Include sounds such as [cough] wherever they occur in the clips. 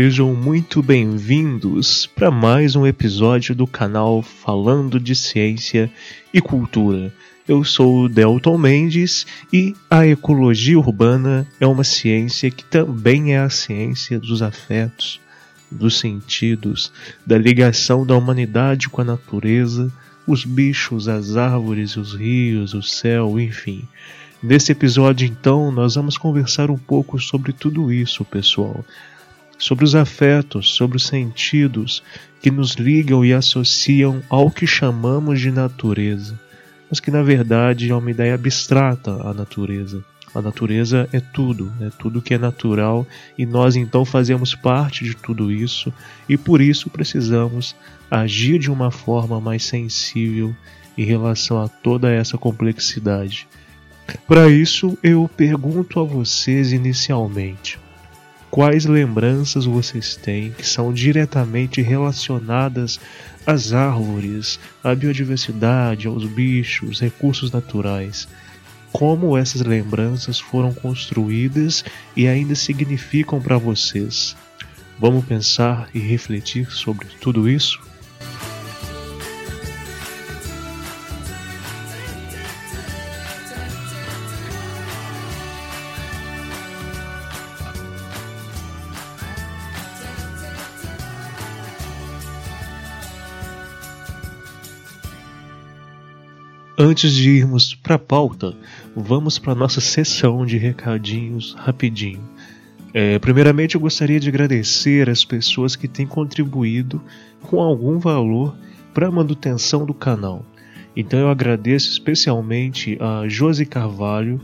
Sejam muito bem-vindos para mais um episódio do canal Falando de Ciência e Cultura. Eu sou o Delton Mendes e a ecologia urbana é uma ciência que também é a ciência dos afetos, dos sentidos, da ligação da humanidade com a natureza, os bichos, as árvores, os rios, o céu, enfim. Nesse episódio, então, nós vamos conversar um pouco sobre tudo isso, pessoal sobre os afetos, sobre os sentidos que nos ligam e associam ao que chamamos de natureza, mas que na verdade é uma ideia abstrata à natureza. A natureza é tudo, é tudo que é natural e nós então fazemos parte de tudo isso e por isso precisamos agir de uma forma mais sensível em relação a toda essa complexidade. Para isso, eu pergunto a vocês inicialmente: Quais lembranças vocês têm que são diretamente relacionadas às árvores, à biodiversidade, aos bichos, recursos naturais? Como essas lembranças foram construídas e ainda significam para vocês? Vamos pensar e refletir sobre tudo isso? Antes de irmos para a pauta, vamos para nossa sessão de recadinhos rapidinho. É, primeiramente, eu gostaria de agradecer as pessoas que têm contribuído com algum valor para a manutenção do canal. Então, eu agradeço especialmente a Josi Carvalho,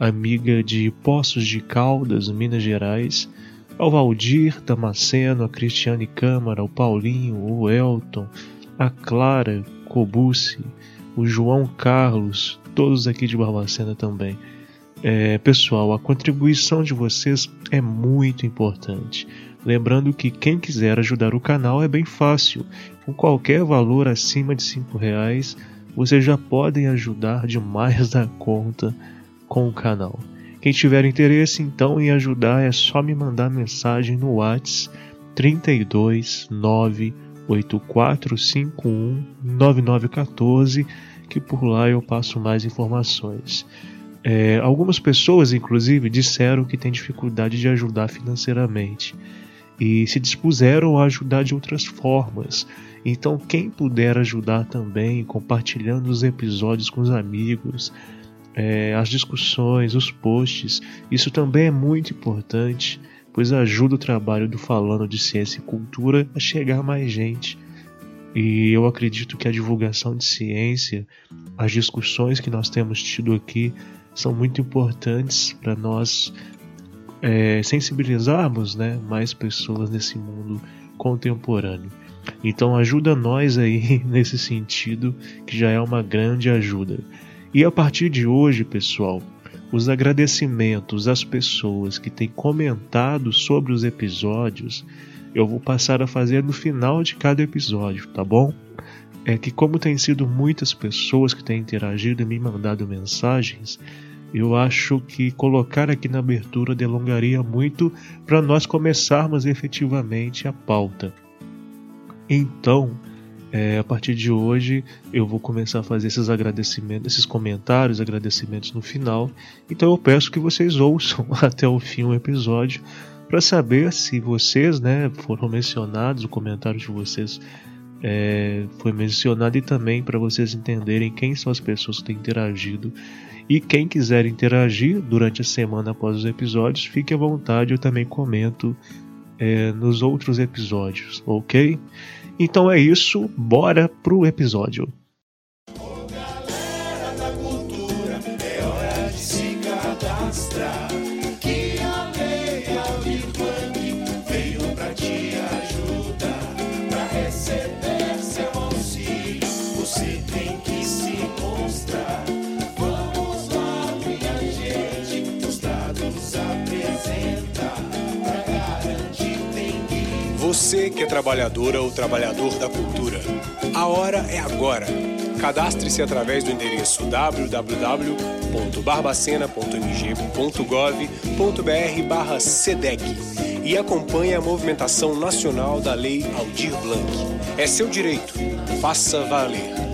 amiga de Poços de Caldas, Minas Gerais, ao Valdir Damasceno, a Cristiane Câmara, o Paulinho, o Elton, a Clara Cobucci o João Carlos, todos aqui de Barbacena também. É, pessoal, a contribuição de vocês é muito importante. Lembrando que quem quiser ajudar o canal é bem fácil. Com qualquer valor acima de cinco reais, vocês já podem ajudar demais da conta com o canal. Quem tiver interesse então em ajudar é só me mandar mensagem no WhatsApp 32 8451 9914 que por lá eu passo mais informações. É, algumas pessoas, inclusive, disseram que têm dificuldade de ajudar financeiramente e se dispuseram a ajudar de outras formas. Então, quem puder ajudar também, compartilhando os episódios com os amigos, é, as discussões, os posts, isso também é muito importante, pois ajuda o trabalho do Falando de Ciência e Cultura a chegar mais gente e eu acredito que a divulgação de ciência, as discussões que nós temos tido aqui, são muito importantes para nós é, sensibilizarmos né, mais pessoas nesse mundo contemporâneo. Então ajuda nós aí [laughs] nesse sentido, que já é uma grande ajuda. E a partir de hoje, pessoal, os agradecimentos às pessoas que têm comentado sobre os episódios eu vou passar a fazer no final de cada episódio, tá bom? É que como tem sido muitas pessoas que têm interagido e me mandado mensagens, eu acho que colocar aqui na abertura delongaria muito para nós começarmos efetivamente a pauta. Então, é, a partir de hoje eu vou começar a fazer esses agradecimentos, esses comentários, agradecimentos no final. Então eu peço que vocês ouçam [laughs] até o fim o episódio para saber se vocês né, foram mencionados, o comentário de vocês é, foi mencionado e também para vocês entenderem quem são as pessoas que têm interagido. E quem quiser interagir durante a semana após os episódios, fique à vontade, eu também comento é, nos outros episódios, ok? Então é isso, bora pro episódio. Trabalhadora ou trabalhador da cultura, a hora é agora. Cadastre-se através do endereço www.barbacena.mg.gov.br/cedec e acompanhe a movimentação nacional da Lei Aldir Blanc. É seu direito. Faça valer.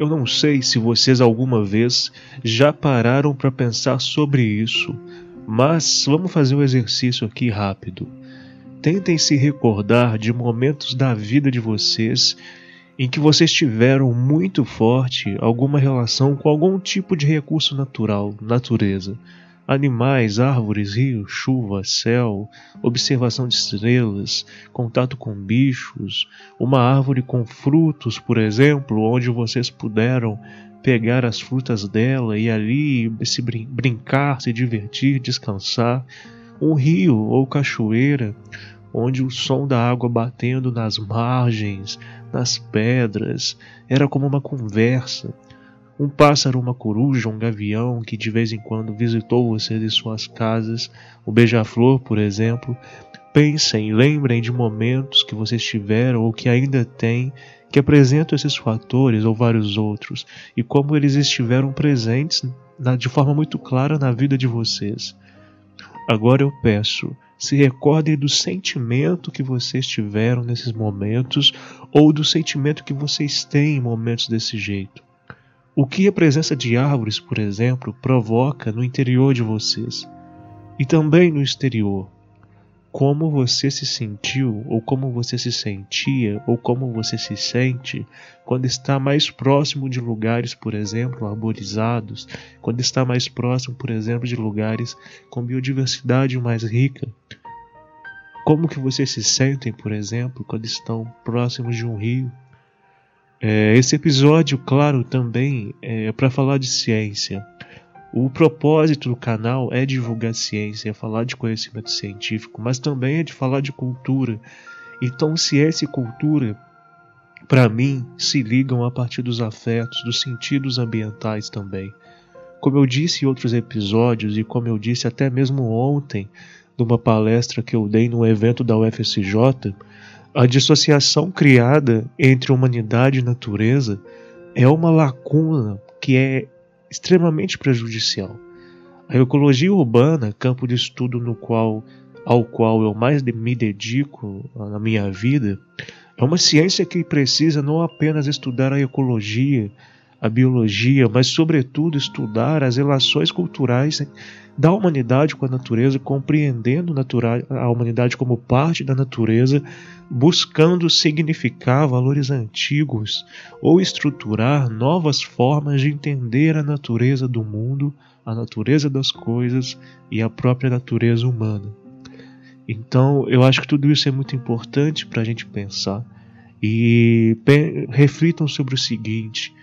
Eu não sei se vocês alguma vez já pararam para pensar sobre isso, mas vamos fazer um exercício aqui rápido. Tentem se recordar de momentos da vida de vocês em que vocês tiveram muito forte alguma relação com algum tipo de recurso natural, natureza animais, árvores, rios, chuva, céu, observação de estrelas, contato com bichos, uma árvore com frutos, por exemplo, onde vocês puderam pegar as frutas dela e ali se brin brincar, se divertir, descansar, um rio ou cachoeira, onde o som da água batendo nas margens, nas pedras, era como uma conversa um pássaro, uma coruja, um gavião que de vez em quando visitou vocês em suas casas, o beija-flor, por exemplo. Pensem, lembrem de momentos que vocês tiveram ou que ainda têm que apresentam esses fatores ou vários outros e como eles estiveram presentes de forma muito clara na vida de vocês. Agora eu peço, se recordem do sentimento que vocês tiveram nesses momentos ou do sentimento que vocês têm em momentos desse jeito. O que a presença de árvores, por exemplo, provoca no interior de vocês e também no exterior. Como você se sentiu, ou como você se sentia, ou como você se sente quando está mais próximo de lugares, por exemplo, arborizados, quando está mais próximo, por exemplo, de lugares com biodiversidade mais rica. Como que vocês se sentem, por exemplo, quando estão próximos de um rio, é, esse episódio, claro, também é para falar de ciência. O propósito do canal é divulgar ciência, é falar de conhecimento científico, mas também é de falar de cultura. Então, ciência e cultura, para mim, se ligam a partir dos afetos, dos sentidos ambientais também. Como eu disse em outros episódios, e como eu disse até mesmo ontem, numa palestra que eu dei no evento da UFSJ, a dissociação criada entre humanidade e natureza é uma lacuna que é extremamente prejudicial. A ecologia urbana, campo de estudo no qual, ao qual eu mais me dedico na minha vida, é uma ciência que precisa não apenas estudar a ecologia, a biologia, mas, sobretudo, estudar as relações culturais da humanidade com a natureza, compreendendo a humanidade como parte da natureza, buscando significar valores antigos ou estruturar novas formas de entender a natureza do mundo, a natureza das coisas e a própria natureza humana. Então, eu acho que tudo isso é muito importante para a gente pensar. E reflitam sobre o seguinte: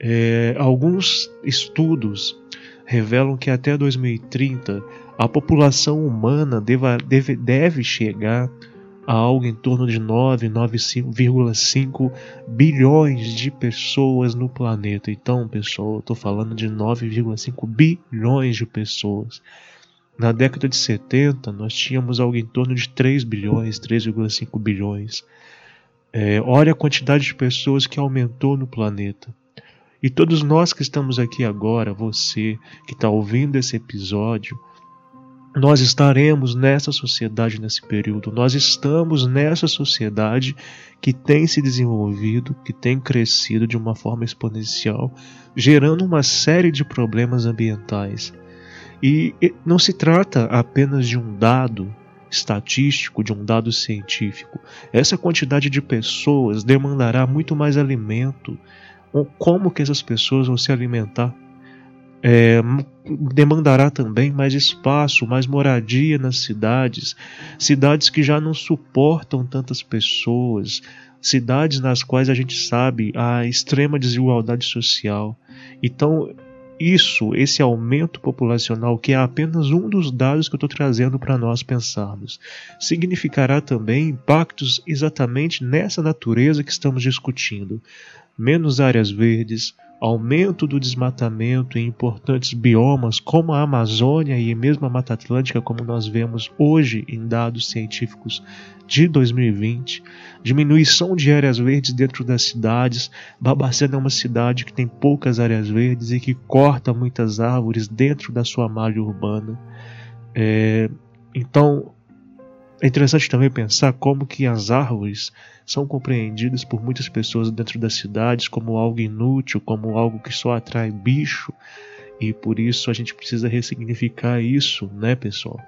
é, alguns estudos revelam que até 2030 a população humana deva, deve, deve chegar a algo em torno de 9,5 bilhões de pessoas no planeta. Então, pessoal, eu estou falando de 9,5 bilhões de pessoas. Na década de 70, nós tínhamos algo em torno de 3 bilhões, 3,5 bilhões. É, olha a quantidade de pessoas que aumentou no planeta. E todos nós que estamos aqui agora, você que está ouvindo esse episódio, nós estaremos nessa sociedade nesse período. Nós estamos nessa sociedade que tem se desenvolvido, que tem crescido de uma forma exponencial, gerando uma série de problemas ambientais. E não se trata apenas de um dado estatístico, de um dado científico. Essa quantidade de pessoas demandará muito mais alimento, como que essas pessoas vão se alimentar. É, demandará também mais espaço, mais moradia nas cidades, cidades que já não suportam tantas pessoas, cidades nas quais a gente sabe a extrema desigualdade social. Então, isso, esse aumento populacional, que é apenas um dos dados que eu estou trazendo para nós pensarmos, significará também impactos exatamente nessa natureza que estamos discutindo menos áreas verdes, aumento do desmatamento em importantes biomas como a Amazônia e mesmo a Mata Atlântica, como nós vemos hoje em dados científicos de 2020, diminuição de áreas verdes dentro das cidades. Barbacena é uma cidade que tem poucas áreas verdes e que corta muitas árvores dentro da sua malha urbana. É, então, é interessante também pensar como que as árvores são compreendidas por muitas pessoas dentro das cidades como algo inútil, como algo que só atrai bicho, e por isso a gente precisa ressignificar isso, né, pessoal?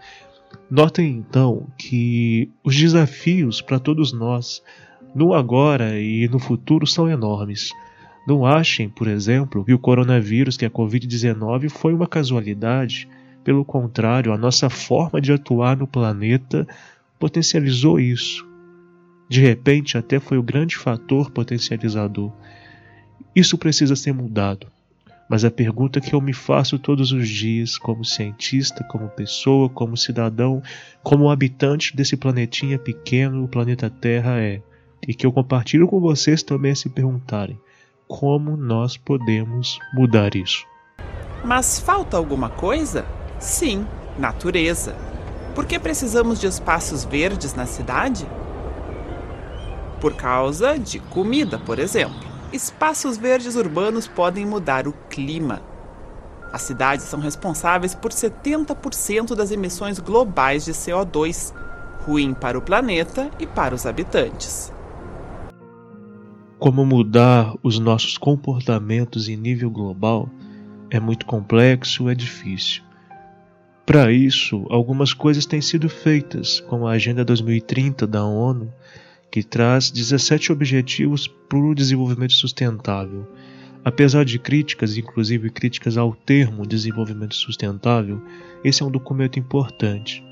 Notem então que os desafios para todos nós, no agora e no futuro, são enormes. Não achem, por exemplo, que o coronavírus, que é a Covid-19, foi uma casualidade. Pelo contrário, a nossa forma de atuar no planeta potencializou isso. De repente, até foi o grande fator potencializador. Isso precisa ser mudado. Mas a pergunta que eu me faço todos os dias, como cientista, como pessoa, como cidadão, como habitante desse planetinha pequeno, o planeta Terra, é, e que eu compartilho com vocês também se perguntarem: como nós podemos mudar isso? Mas falta alguma coisa? Sim, natureza. Por que precisamos de espaços verdes na cidade? Por causa de comida, por exemplo. Espaços verdes urbanos podem mudar o clima. As cidades são responsáveis por 70% das emissões globais de CO2, ruim para o planeta e para os habitantes. Como mudar os nossos comportamentos em nível global é muito complexo, é difícil. Para isso, algumas coisas têm sido feitas, como a Agenda 2030 da ONU, que traz 17 objetivos para o desenvolvimento sustentável. Apesar de críticas, inclusive críticas ao termo desenvolvimento sustentável, esse é um documento importante.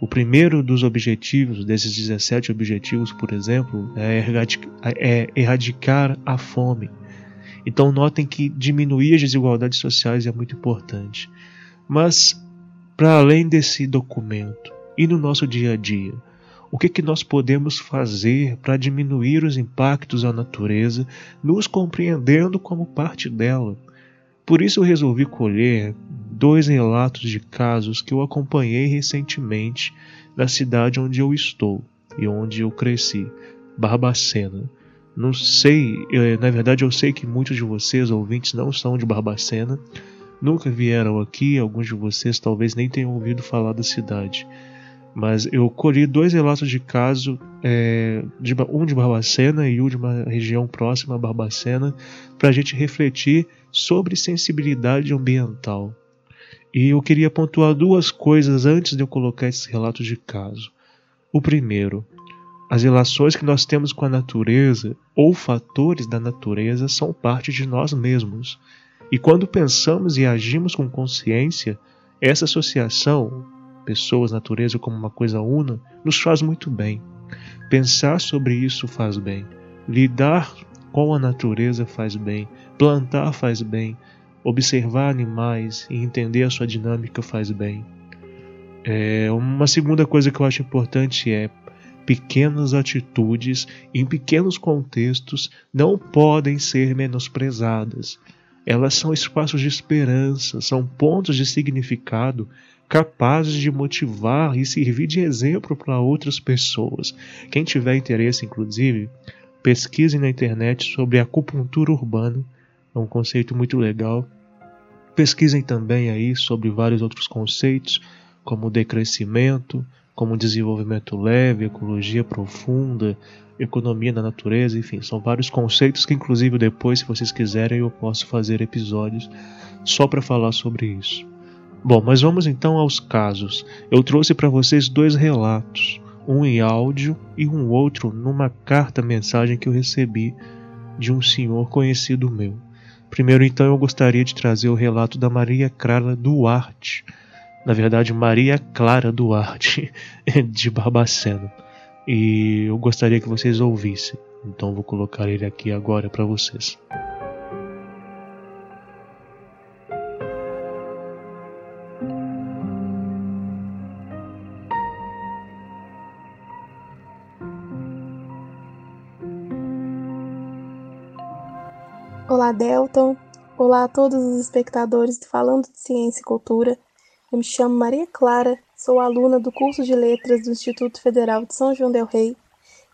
O primeiro dos objetivos, desses 17 objetivos, por exemplo, é, é erradicar a fome. Então, notem que diminuir as desigualdades sociais é muito importante. Mas para além desse documento e no nosso dia a dia, o que, que nós podemos fazer para diminuir os impactos à natureza, nos compreendendo como parte dela? Por isso eu resolvi colher dois relatos de casos que eu acompanhei recentemente na cidade onde eu estou e onde eu cresci, Barbacena. Não sei, eu, na verdade eu sei que muitos de vocês, ouvintes, não são de Barbacena, nunca vieram aqui, alguns de vocês talvez nem tenham ouvido falar da cidade. Mas eu colhi dois relatos de caso, é, de, um de Barbacena e um de uma região próxima a Barbacena, para a gente refletir sobre sensibilidade ambiental. E eu queria pontuar duas coisas antes de eu colocar esses relatos de caso. O primeiro, as relações que nós temos com a natureza ou fatores da natureza são parte de nós mesmos. E quando pensamos e agimos com consciência, essa associação, pessoas, natureza como uma coisa una, nos faz muito bem. Pensar sobre isso faz bem. Lidar com a natureza faz bem. Plantar faz bem. Observar animais e entender a sua dinâmica faz bem. É, uma segunda coisa que eu acho importante é pequenas atitudes em pequenos contextos não podem ser menosprezadas. Elas são espaços de esperança, são pontos de significado capazes de motivar e servir de exemplo para outras pessoas. Quem tiver interesse, inclusive, pesquise na internet sobre acupuntura urbana, é um conceito muito legal. Pesquisem também aí sobre vários outros conceitos, como decrescimento, como desenvolvimento leve, ecologia profunda, economia da natureza, enfim, são vários conceitos que, inclusive, depois, se vocês quiserem, eu posso fazer episódios só para falar sobre isso. Bom, mas vamos então aos casos. Eu trouxe para vocês dois relatos, um em áudio e um outro numa carta-mensagem que eu recebi de um senhor conhecido meu. Primeiro, então, eu gostaria de trazer o relato da Maria Clara Duarte, na verdade, Maria Clara Duarte, [laughs] de Barbacena e eu gostaria que vocês ouvissem. Então vou colocar ele aqui agora para vocês. Olá, Delton. Olá a todos os espectadores do Falando de Ciência e Cultura. Eu me chamo Maria Clara, sou aluna do curso de Letras do Instituto Federal de São João del Rei.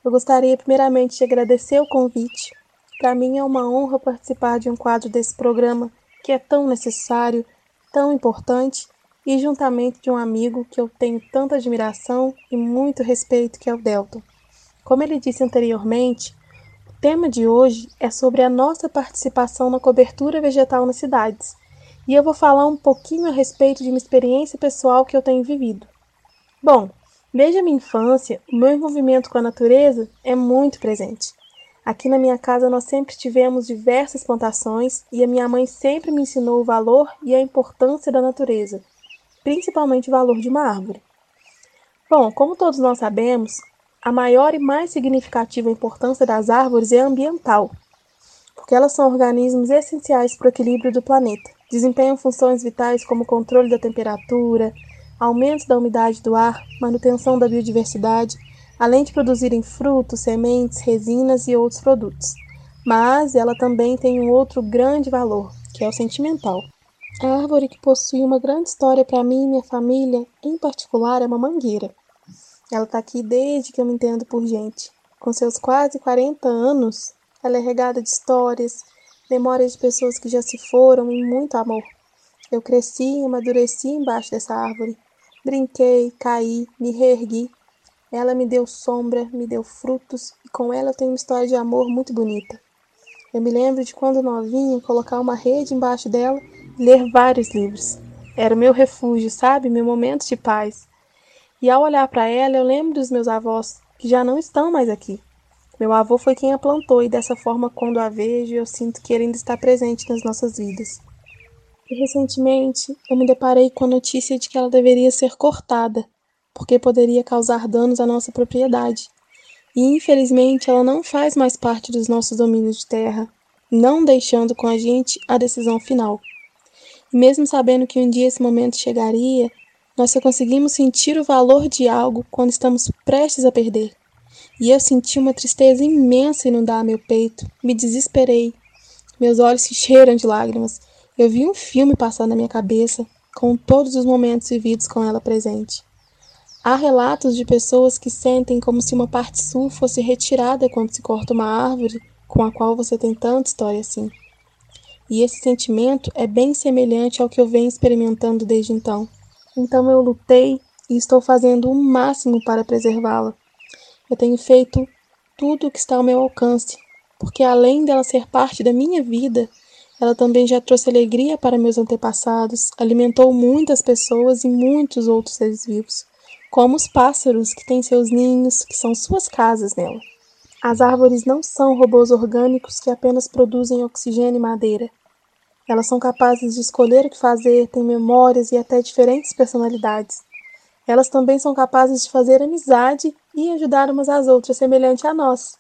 Eu gostaria primeiramente de agradecer o convite. Para mim é uma honra participar de um quadro desse programa que é tão necessário, tão importante e juntamente de um amigo que eu tenho tanta admiração e muito respeito que é o Delton. Como ele disse anteriormente, o tema de hoje é sobre a nossa participação na cobertura vegetal nas cidades, e eu vou falar um pouquinho a respeito de uma experiência pessoal que eu tenho vivido. Bom, desde a minha infância, o meu envolvimento com a natureza é muito presente. Aqui na minha casa nós sempre tivemos diversas plantações e a minha mãe sempre me ensinou o valor e a importância da natureza, principalmente o valor de uma árvore. Bom, como todos nós sabemos, a maior e mais significativa importância das árvores é ambiental, porque elas são organismos essenciais para o equilíbrio do planeta. Desempenham funções vitais como controle da temperatura, aumento da umidade do ar, manutenção da biodiversidade, além de produzirem frutos, sementes, resinas e outros produtos. Mas ela também tem um outro grande valor, que é o sentimental. A árvore que possui uma grande história para mim e minha família, em particular, é uma mangueira. Ela está aqui desde que eu me entendo por gente. Com seus quase 40 anos, ela é regada de histórias, memórias de pessoas que já se foram e muito amor. Eu cresci e amadureci embaixo dessa árvore. Brinquei, caí, me reergui. Ela me deu sombra, me deu frutos e com ela eu tenho uma história de amor muito bonita. Eu me lembro de quando novinha colocar uma rede embaixo dela e ler vários livros. Era o meu refúgio, sabe? Meu momento de paz. E ao olhar para ela, eu lembro dos meus avós, que já não estão mais aqui. Meu avô foi quem a plantou e dessa forma, quando a vejo, eu sinto que ele ainda está presente nas nossas vidas. E recentemente, eu me deparei com a notícia de que ela deveria ser cortada, porque poderia causar danos à nossa propriedade. E infelizmente, ela não faz mais parte dos nossos domínios de terra, não deixando com a gente a decisão final. E mesmo sabendo que um dia esse momento chegaria, nós só conseguimos sentir o valor de algo quando estamos prestes a perder. E eu senti uma tristeza imensa inundar meu peito. Me desesperei. Meus olhos se encheram de lágrimas. Eu vi um filme passar na minha cabeça, com todos os momentos vividos com ela presente. Há relatos de pessoas que sentem como se uma parte sua fosse retirada quando se corta uma árvore com a qual você tem tanta história assim. E esse sentimento é bem semelhante ao que eu venho experimentando desde então. Então eu lutei e estou fazendo o máximo para preservá-la. Eu tenho feito tudo o que está ao meu alcance, porque além dela ser parte da minha vida, ela também já trouxe alegria para meus antepassados, alimentou muitas pessoas e muitos outros seres vivos, como os pássaros que têm seus ninhos, que são suas casas nela. As árvores não são robôs orgânicos que apenas produzem oxigênio e madeira. Elas são capazes de escolher o que fazer, têm memórias e até diferentes personalidades. Elas também são capazes de fazer amizade e ajudar umas às outras, semelhante a nós.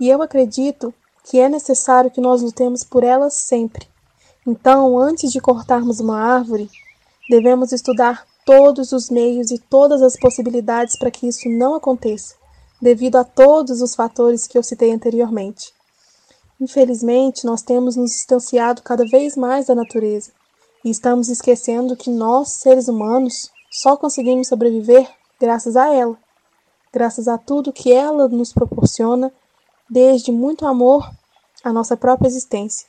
E eu acredito que é necessário que nós lutemos por elas sempre. Então, antes de cortarmos uma árvore, devemos estudar todos os meios e todas as possibilidades para que isso não aconteça, devido a todos os fatores que eu citei anteriormente. Infelizmente, nós temos nos distanciado cada vez mais da natureza e estamos esquecendo que nós, seres humanos, só conseguimos sobreviver graças a ela, graças a tudo que ela nos proporciona, desde muito amor à nossa própria existência.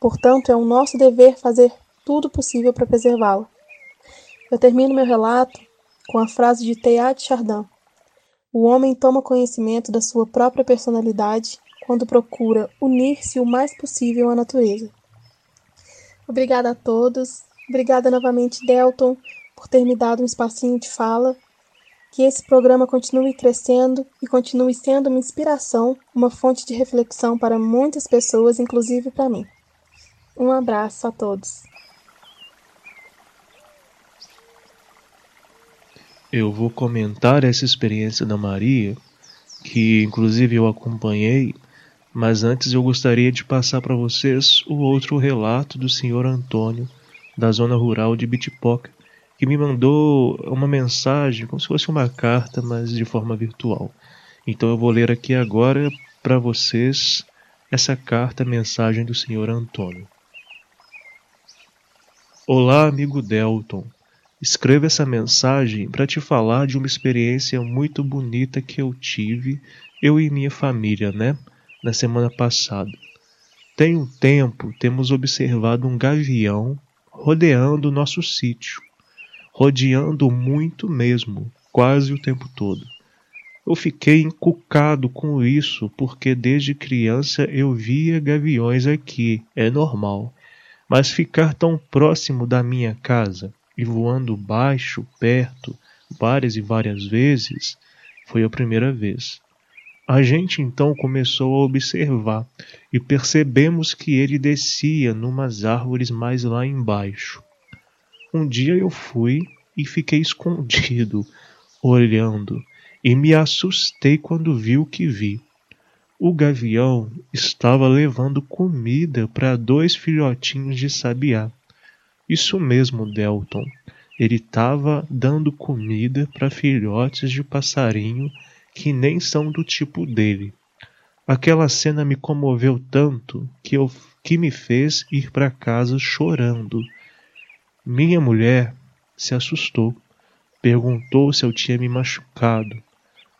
Portanto, é um nosso dever fazer tudo possível para preservá-la. Eu termino meu relato com a frase de Teilhard Chardin: O homem toma conhecimento da sua própria personalidade quando procura unir-se o mais possível à natureza. Obrigada a todos. Obrigada novamente, Delton, por ter me dado um espacinho de fala. Que esse programa continue crescendo e continue sendo uma inspiração, uma fonte de reflexão para muitas pessoas, inclusive para mim. Um abraço a todos. Eu vou comentar essa experiência da Maria, que inclusive eu acompanhei mas antes eu gostaria de passar para vocês o outro relato do senhor Antônio, da zona rural de Bitipoca, que me mandou uma mensagem, como se fosse uma carta, mas de forma virtual. Então eu vou ler aqui agora para vocês essa carta, mensagem do senhor Antônio. Olá, amigo Delton. Escrevo essa mensagem para te falar de uma experiência muito bonita que eu tive, eu e minha família, né? Na semana passada. Tem um tempo, temos observado um gavião rodeando o nosso sítio. Rodeando muito mesmo, quase o tempo todo. Eu fiquei encucado com isso porque desde criança eu via gaviões aqui, é normal. Mas ficar tão próximo da minha casa e voando baixo, perto, várias e várias vezes, foi a primeira vez. A gente então começou a observar e percebemos que ele descia numas árvores mais lá embaixo. Um dia eu fui e fiquei escondido, olhando, e me assustei quando vi o que vi. O gavião estava levando comida para dois filhotinhos de sabiá. Isso mesmo, Delton. Ele estava dando comida para filhotes de passarinho que nem são do tipo dele. Aquela cena me comoveu tanto que, eu, que me fez ir para casa chorando. Minha mulher se assustou, perguntou se eu tinha me machucado,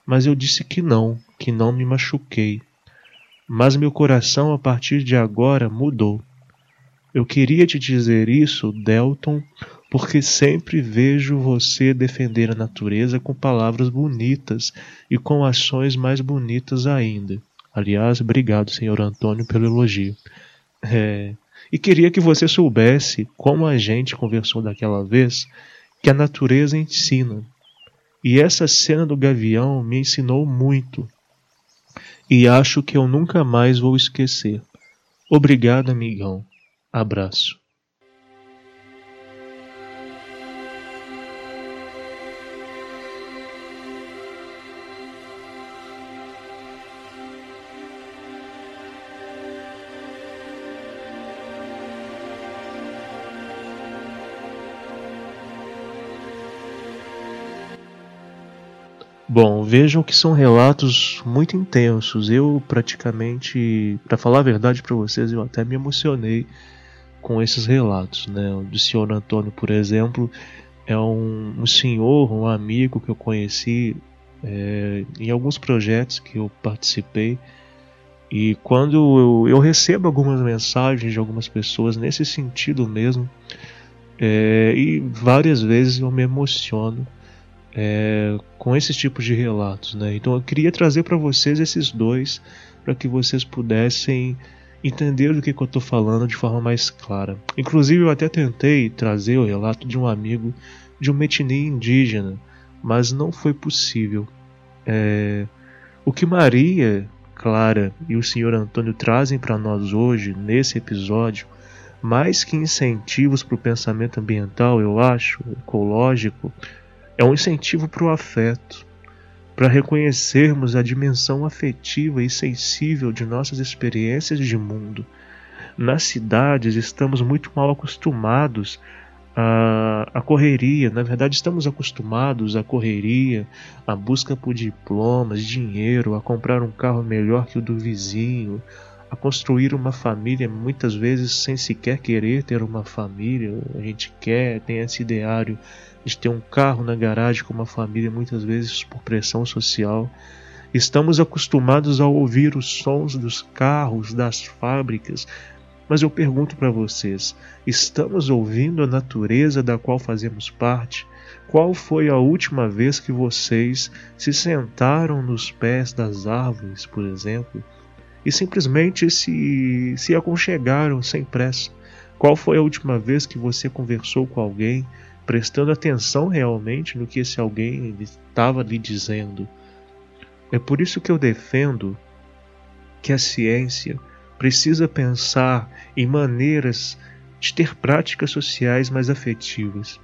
mas eu disse que não, que não me machuquei. Mas meu coração a partir de agora mudou. Eu queria te dizer isso, Delton, porque sempre vejo você defender a natureza com palavras bonitas e com ações mais bonitas ainda. Aliás, obrigado, senhor Antônio, pelo elogio. É, e queria que você soubesse, como a gente conversou daquela vez, que a natureza ensina. E essa cena do gavião me ensinou muito e acho que eu nunca mais vou esquecer. Obrigado, amigão. Abraço. Bom, vejam que são relatos muito intensos. Eu praticamente, para falar a verdade para vocês, eu até me emocionei com esses relatos, né? O do senhor Antônio, por exemplo, é um, um senhor, um amigo que eu conheci é, em alguns projetos que eu participei. E quando eu, eu, recebo algumas mensagens de algumas pessoas nesse sentido mesmo, é, e várias vezes eu me emociono é, com esses tipos de relatos. Né? Então eu queria trazer para vocês esses dois para que vocês pudessem entender do que, que eu estou falando de forma mais clara. Inclusive eu até tentei trazer o relato de um amigo de uma etnia indígena, mas não foi possível. É, o que Maria, Clara e o Senhor Antônio trazem para nós hoje nesse episódio mais que incentivos para o pensamento ambiental, eu acho, ecológico, é um incentivo para o afeto, para reconhecermos a dimensão afetiva e sensível de nossas experiências de mundo. Nas cidades estamos muito mal acostumados à, correria, na verdade, estamos acostumados à correria, à busca por diplomas, dinheiro, a comprar um carro melhor que o do vizinho, a construir uma família, muitas vezes sem sequer querer ter uma família. A gente quer, tem esse ideário de ter um carro na garagem com uma família, muitas vezes por pressão social. Estamos acostumados a ouvir os sons dos carros, das fábricas, mas eu pergunto para vocês: estamos ouvindo a natureza da qual fazemos parte? Qual foi a última vez que vocês se sentaram nos pés das árvores, por exemplo, e simplesmente se, se aconchegaram sem pressa? Qual foi a última vez que você conversou com alguém prestando atenção realmente no que esse alguém estava lhe dizendo. É por isso que eu defendo que a ciência precisa pensar em maneiras de ter práticas sociais mais afetivas.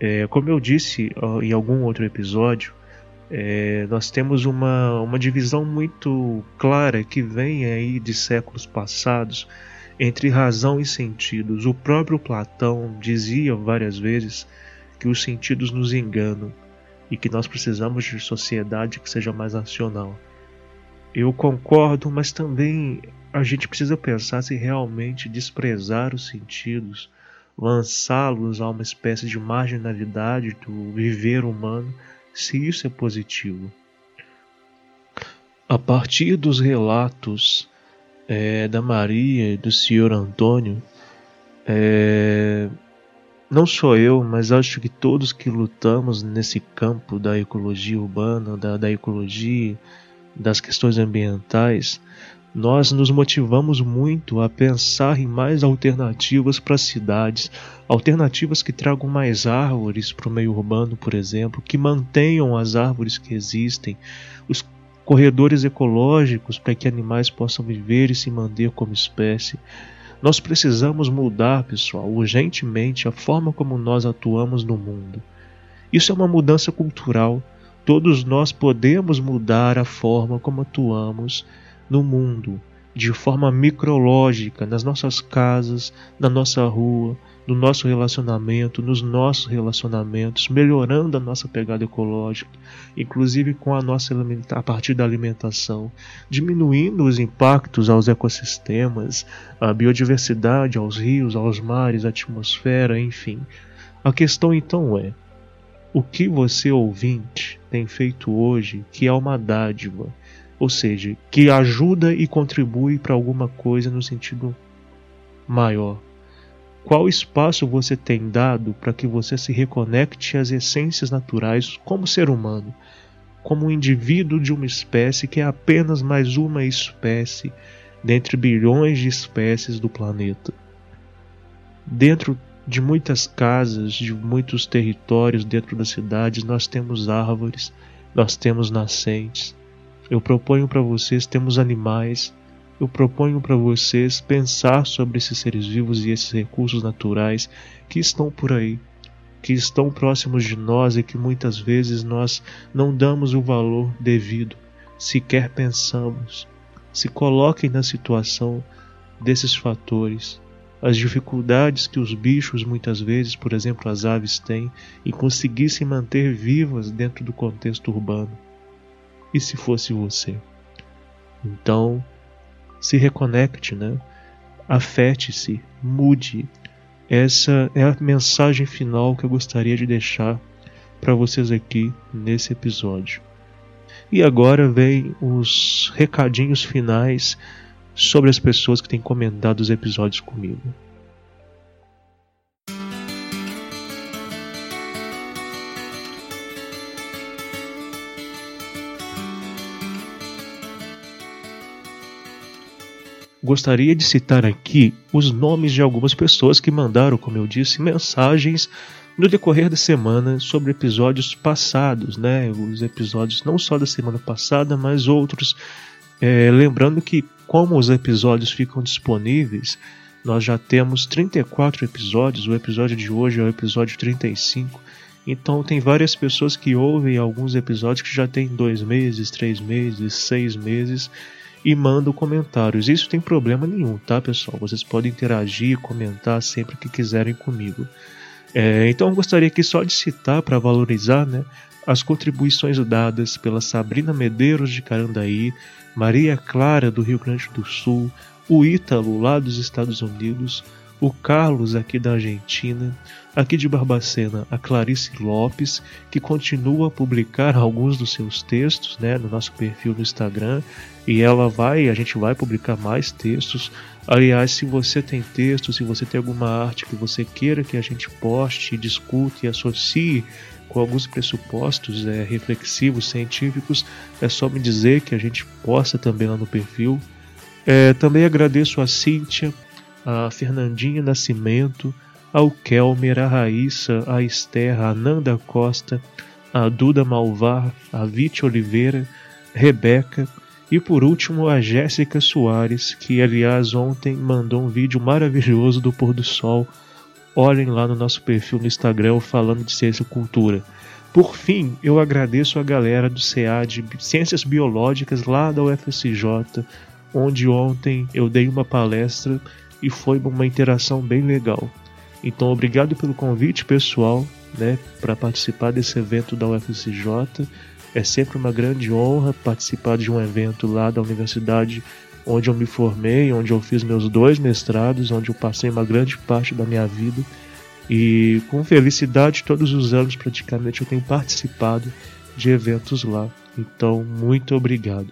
É, como eu disse em algum outro episódio, é, nós temos uma, uma divisão muito clara que vem aí de séculos passados entre razão e sentidos. O próprio Platão dizia várias vezes que os sentidos nos enganam e que nós precisamos de sociedade que seja mais racional. Eu concordo, mas também a gente precisa pensar se realmente desprezar os sentidos lançá-los a uma espécie de marginalidade do viver humano, se isso é positivo. A partir dos relatos é, da Maria e do senhor Antônio, é, não só eu, mas acho que todos que lutamos nesse campo da ecologia urbana, da, da ecologia, das questões ambientais, nós nos motivamos muito a pensar em mais alternativas para as cidades, alternativas que tragam mais árvores para o meio urbano, por exemplo, que mantenham as árvores que existem, os corredores ecológicos para que animais possam viver e se manter como espécie. Nós precisamos mudar, pessoal, urgentemente a forma como nós atuamos no mundo. Isso é uma mudança cultural. Todos nós podemos mudar a forma como atuamos no mundo, de forma micrológica, nas nossas casas, na nossa rua, no nosso relacionamento, nos nossos relacionamentos, melhorando a nossa pegada ecológica, inclusive com a nossa a partir da alimentação, diminuindo os impactos aos ecossistemas, à biodiversidade, aos rios, aos mares, à atmosfera, enfim. A questão então é: o que você ouvinte tem feito hoje que é uma dádiva, ou seja, que ajuda e contribui para alguma coisa no sentido maior? Qual espaço você tem dado para que você se reconecte às essências naturais como ser humano, como um indivíduo de uma espécie que é apenas mais uma espécie dentre bilhões de espécies do planeta? Dentro de muitas casas, de muitos territórios dentro das cidades, nós temos árvores, nós temos nascentes. Eu proponho para vocês temos animais, eu proponho para vocês pensar sobre esses seres vivos e esses recursos naturais que estão por aí, que estão próximos de nós e que muitas vezes nós não damos o valor devido, sequer pensamos. Se coloquem na situação desses fatores, as dificuldades que os bichos muitas vezes, por exemplo, as aves têm em conseguir se manter vivas dentro do contexto urbano. E se fosse você? Então, se reconecte, né? afete-se, mude. Essa é a mensagem final que eu gostaria de deixar para vocês aqui nesse episódio. E agora vem os recadinhos finais sobre as pessoas que têm comentado os episódios comigo. Gostaria de citar aqui os nomes de algumas pessoas que mandaram, como eu disse, mensagens no decorrer da semana sobre episódios passados, né? Os episódios não só da semana passada, mas outros. É, lembrando que, como os episódios ficam disponíveis, nós já temos 34 episódios. O episódio de hoje é o episódio 35. Então, tem várias pessoas que ouvem alguns episódios que já tem dois meses, três meses, seis meses e mandam comentários. Isso tem problema nenhum, tá, pessoal? Vocês podem interagir, comentar sempre que quiserem comigo. É, então, eu gostaria aqui só de citar para valorizar né, as contribuições dadas pela Sabrina Medeiros de Carandaí, Maria Clara do Rio Grande do Sul, o Ítalo lá dos Estados Unidos, o Carlos aqui da Argentina, aqui de Barbacena, a Clarice Lopes, que continua a publicar alguns dos seus textos né, no nosso perfil no Instagram, e ela vai, a gente vai publicar mais textos. Aliás, se você tem texto, se você tem alguma arte que você queira que a gente poste, discute e associe com alguns pressupostos é, reflexivos, científicos, é só me dizer que a gente posta também lá no perfil. É, também agradeço a Cíntia a Fernandinha Nascimento, ao Kelmer, a Raíssa, a Esther, a Nanda Costa, a Duda Malvar, a Vite Oliveira, Rebeca e por último a Jéssica Soares, que aliás ontem mandou um vídeo maravilhoso do pôr do sol. Olhem lá no nosso perfil no Instagram falando de ciência e cultura. Por fim, eu agradeço a galera do CA de Ciências Biológicas lá da UFSJ, onde ontem eu dei uma palestra e foi uma interação bem legal. Então, obrigado pelo convite, pessoal, né, para participar desse evento da UFCJ. É sempre uma grande honra participar de um evento lá da universidade onde eu me formei, onde eu fiz meus dois mestrados, onde eu passei uma grande parte da minha vida. E com felicidade, todos os anos praticamente eu tenho participado de eventos lá. Então, muito obrigado.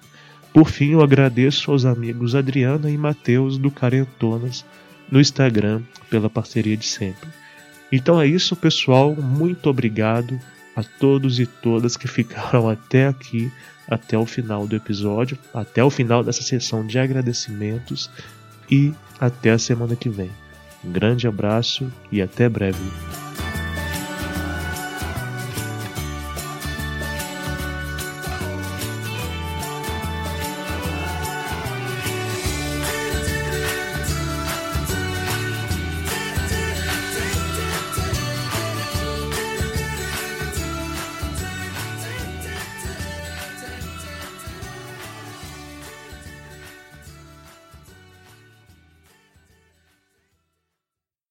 Por fim, eu agradeço aos amigos Adriana e Matheus do Carentonas no Instagram pela parceria de sempre. Então é isso, pessoal. Muito obrigado a todos e todas que ficaram [laughs] até aqui, até o final do episódio, até o final dessa sessão de agradecimentos e até a semana que vem. Um grande abraço e até breve.